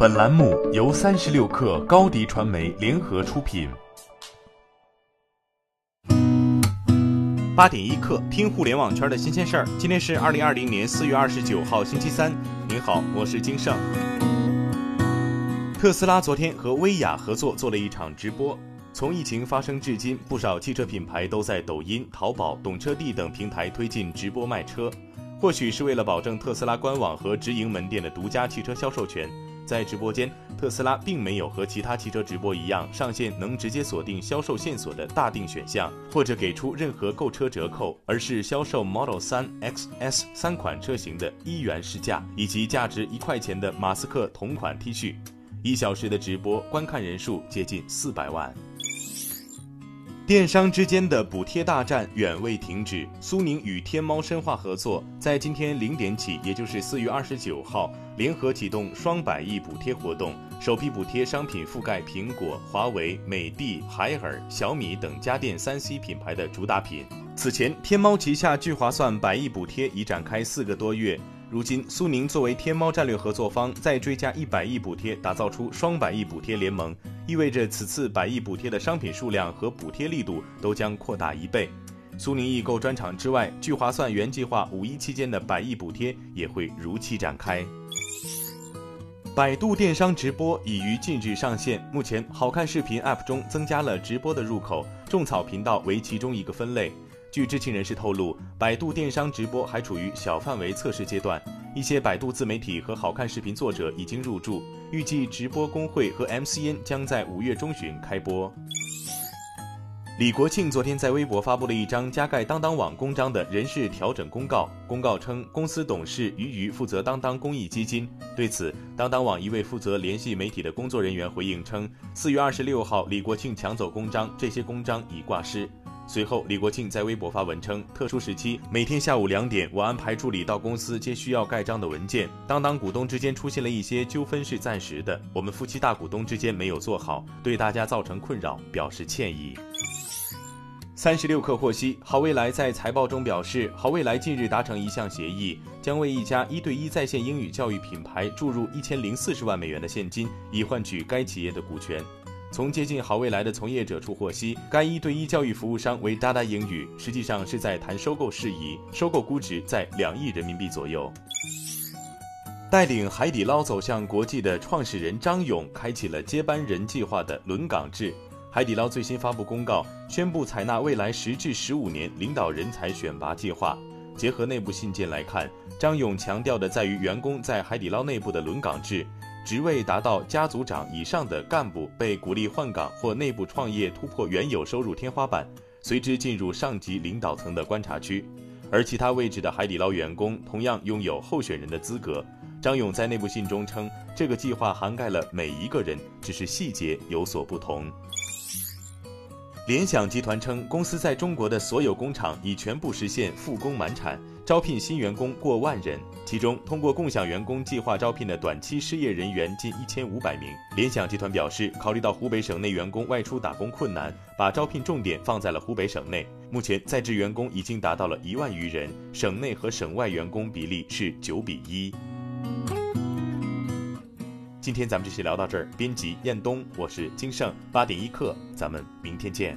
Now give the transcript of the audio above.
本栏目由三十六氪高低传媒联合出品。八点一刻，听互联网圈的新鲜事儿。今天是二零二零年四月二十九号，星期三。您好，我是金盛。特斯拉昨天和薇娅合作做了一场直播。从疫情发生至今，不少汽车品牌都在抖音、淘宝、懂车帝等平台推进直播卖车。或许是为了保证特斯拉官网和直营门店的独家汽车销售权，在直播间，特斯拉并没有和其他汽车直播一样上线能直接锁定销售线索的大定选项，或者给出任何购车折扣，而是销售 Model 3 X S 三款车型的一元试驾，以及价值一块钱的马斯克同款 T 恤。一小时的直播观看人数接近四百万。电商之间的补贴大战远未停止。苏宁与天猫深化合作，在今天零点起，也就是四月二十九号，联合启动双百亿补贴活动，首批补贴商品覆盖苹果、华为、美的、海尔、小米等家电三 C 品牌的主打品。此前，天猫旗下聚划算百亿补贴已展开四个多月。如今，苏宁作为天猫战略合作方，再追加一百亿补贴，打造出双百亿补贴联盟，意味着此次百亿补贴的商品数量和补贴力度都将扩大一倍。苏宁易购专场之外，聚划算原计划五一期间的百亿补贴也会如期展开。百度电商直播已于近日上线，目前好看视频 App 中增加了直播的入口，种草频道为其中一个分类。据知情人士透露，百度电商直播还处于小范围测试阶段，一些百度自媒体和好看视频作者已经入驻。预计直播公会和 MCN 将在五月中旬开播。李国庆昨天在微博发布了一张加盖当当网公章的人事调整公告，公告称公司董事俞渝负责当当公益基金。对此，当当网一位负责联系媒体的工作人员回应称，四月二十六号李国庆抢走公章，这些公章已挂失。随后，李国庆在微博发文称：“特殊时期，每天下午两点，我安排助理到公司接需要盖章的文件。当当股东之间出现了一些纠纷，是暂时的。我们夫妻大股东之间没有做好，对大家造成困扰，表示歉意。”三十六氪获悉，好未来在财报中表示，好未来近日达成一项协议，将为一家一对一在线英语教育品牌注入一千零四十万美元的现金，以换取该企业的股权。从接近好未来的从业者处获悉，该一对一教育服务商为哒哒英语，实际上是在谈收购事宜，收购估值在两亿人民币左右。带领海底捞走向国际的创始人张勇，开启了接班人计划的轮岗制。海底捞最新发布公告，宣布采纳未来十至十五年领导人才选拔计划。结合内部信件来看，张勇强调的在于员工在海底捞内部的轮岗制。职位达到家族长以上的干部被鼓励换岗或内部创业，突破原有收入天花板，随之进入上级领导层的观察区。而其他位置的海底捞员工同样拥有候选人的资格。张勇在内部信中称，这个计划涵盖了每一个人，只是细节有所不同。联想集团称，公司在中国的所有工厂已全部实现复工满产。招聘新员工过万人，其中通过共享员工计划招聘的短期失业人员近一千五百名。联想集团表示，考虑到湖北省内员工外出打工困难，把招聘重点放在了湖北省内。目前在职员工已经达到了一万余人，省内和省外员工比例是九比一。今天咱们就先聊到这儿。编辑：彦东，我是金盛，八点一刻，咱们明天见。